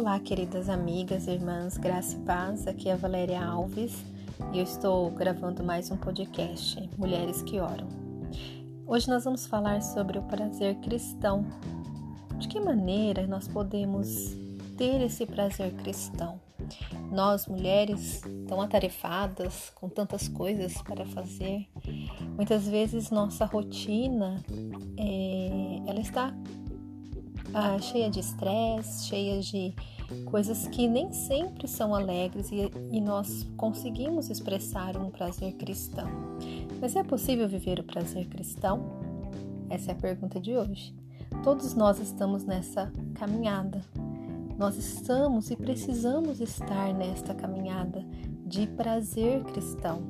Olá, queridas amigas, irmãs, graça e paz. Aqui é a Valéria Alves e eu estou gravando mais um podcast, Mulheres que Oram. Hoje nós vamos falar sobre o prazer cristão. De que maneira nós podemos ter esse prazer cristão? Nós, mulheres, tão atarefadas, com tantas coisas para fazer, muitas vezes nossa rotina é, ela está ah, cheia de estresse, cheia de coisas que nem sempre são alegres e, e nós conseguimos expressar um prazer cristão. Mas é possível viver o prazer cristão? Essa é a pergunta de hoje. Todos nós estamos nessa caminhada. Nós estamos e precisamos estar nesta caminhada de prazer cristão.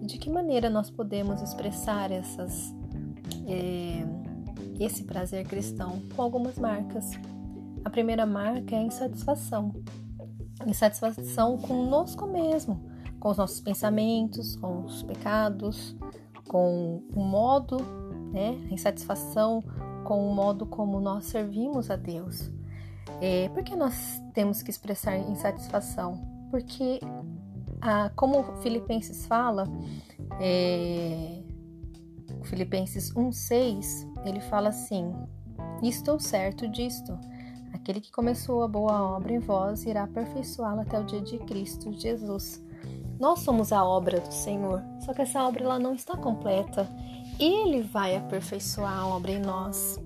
De que maneira nós podemos expressar essas é, esse prazer cristão com algumas marcas. A primeira marca é a insatisfação. Insatisfação conosco mesmo, com os nossos pensamentos, com os pecados, com o modo, né? A insatisfação com o modo como nós servimos a Deus. É, por que nós temos que expressar insatisfação? Porque, a, como Filipenses fala, é, Filipenses 1,6, ele fala assim: Estou certo disto. Aquele que começou a boa obra em vós irá aperfeiçoá-la até o dia de Cristo Jesus. Nós somos a obra do Senhor, só que essa obra ela não está completa. Ele vai aperfeiçoar a obra em nós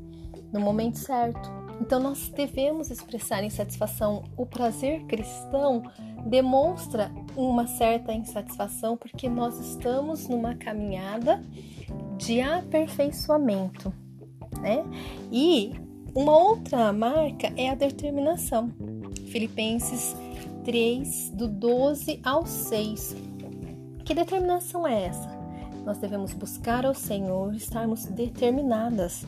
no momento certo. Então nós devemos expressar insatisfação. O prazer cristão demonstra uma certa insatisfação porque nós estamos numa caminhada de aperfeiçoamento, né? E uma outra marca é a determinação. Filipenses 3, do 12 ao 6. Que determinação é essa? Nós devemos buscar ao Senhor, estarmos determinadas.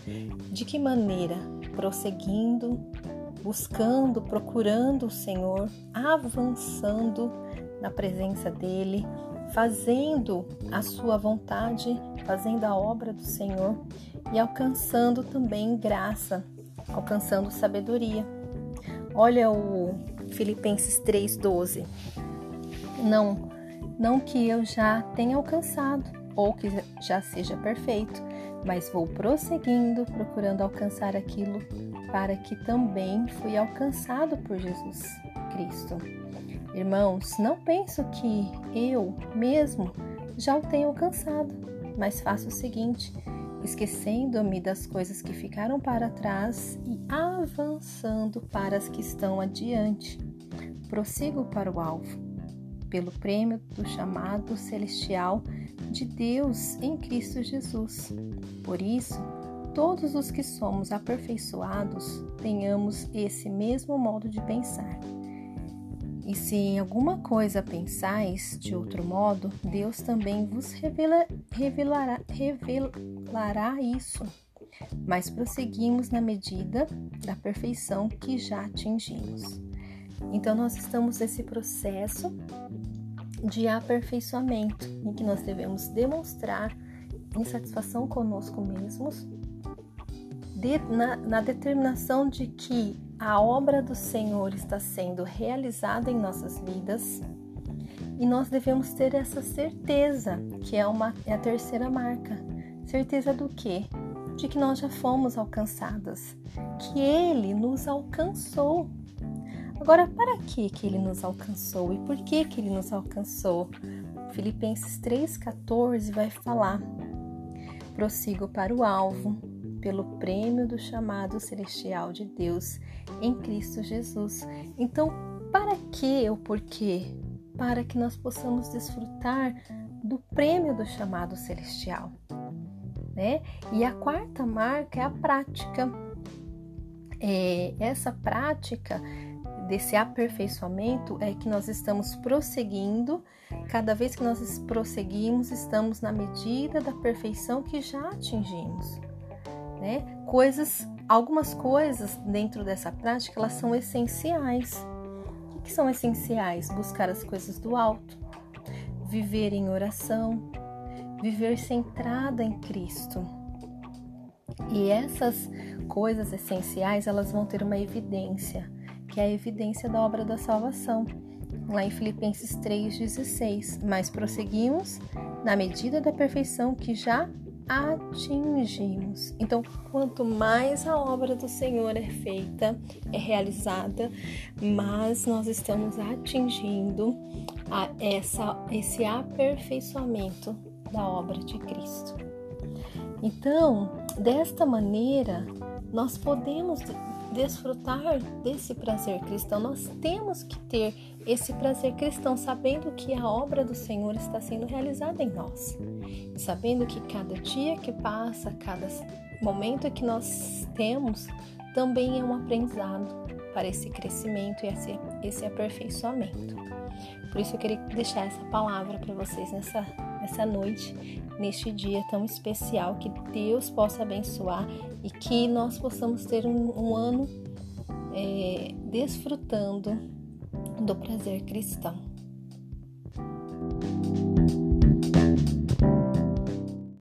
De que maneira? Prosseguindo, buscando, procurando o Senhor, avançando na presença dEle, fazendo a sua vontade, fazendo a obra do Senhor e alcançando também graça, alcançando sabedoria. Olha o Filipenses 3:12. Não, não que eu já tenha alcançado ou que já seja perfeito, mas vou prosseguindo, procurando alcançar aquilo para que também fui alcançado por Jesus Cristo. Irmãos, não penso que eu mesmo já o tenho alcançado, mas faço o seguinte: esquecendo-me das coisas que ficaram para trás e avançando para as que estão adiante, prossigo para o alvo, pelo prêmio do chamado celestial de Deus em Cristo Jesus. Por isso, todos os que somos aperfeiçoados tenhamos esse mesmo modo de pensar. E se em alguma coisa pensais de outro modo, Deus também vos revela, revelará, revelará isso. Mas prosseguimos na medida da perfeição que já atingimos. Então, nós estamos nesse processo de aperfeiçoamento, em que nós devemos demonstrar insatisfação conosco mesmos, de, na, na determinação de que a obra do Senhor está sendo realizada em nossas vidas e nós devemos ter essa certeza, que é, uma, é a terceira marca. Certeza do quê? De que nós já fomos alcançadas, que Ele nos alcançou. Agora, para que, que Ele nos alcançou e por que, que Ele nos alcançou? Filipenses 3,14 vai falar: prossigo para o alvo pelo prêmio do chamado celestial de Deus em Cristo Jesus. Então, para que ou por quê? Para que nós possamos desfrutar do prêmio do chamado celestial. Né? E a quarta marca é a prática. É, essa prática desse aperfeiçoamento é que nós estamos prosseguindo. Cada vez que nós prosseguimos, estamos na medida da perfeição que já atingimos né? Coisas, algumas coisas dentro dessa prática, elas são essenciais. O que são essenciais? Buscar as coisas do alto, viver em oração, viver centrada em Cristo. E essas coisas essenciais, elas vão ter uma evidência. que é a evidência da obra da salvação, lá em Filipenses 3,16. Mas prosseguimos na medida da perfeição que já atingimos. Então, quanto mais a obra do Senhor é feita, é realizada, mais nós estamos atingindo a essa, esse aperfeiçoamento da obra de Cristo. Então, desta maneira, nós podemos desfrutar desse prazer cristão. Nós temos que ter esse prazer cristão, sabendo que a obra do Senhor está sendo realizada em nós, sabendo que cada dia que passa, cada momento que nós temos, também é um aprendizado para esse crescimento e esse, esse aperfeiçoamento. Por isso eu queria deixar essa palavra para vocês nessa, nessa noite, neste dia tão especial, que Deus possa abençoar e que nós possamos ter um, um ano é, desfrutando do prazer cristão.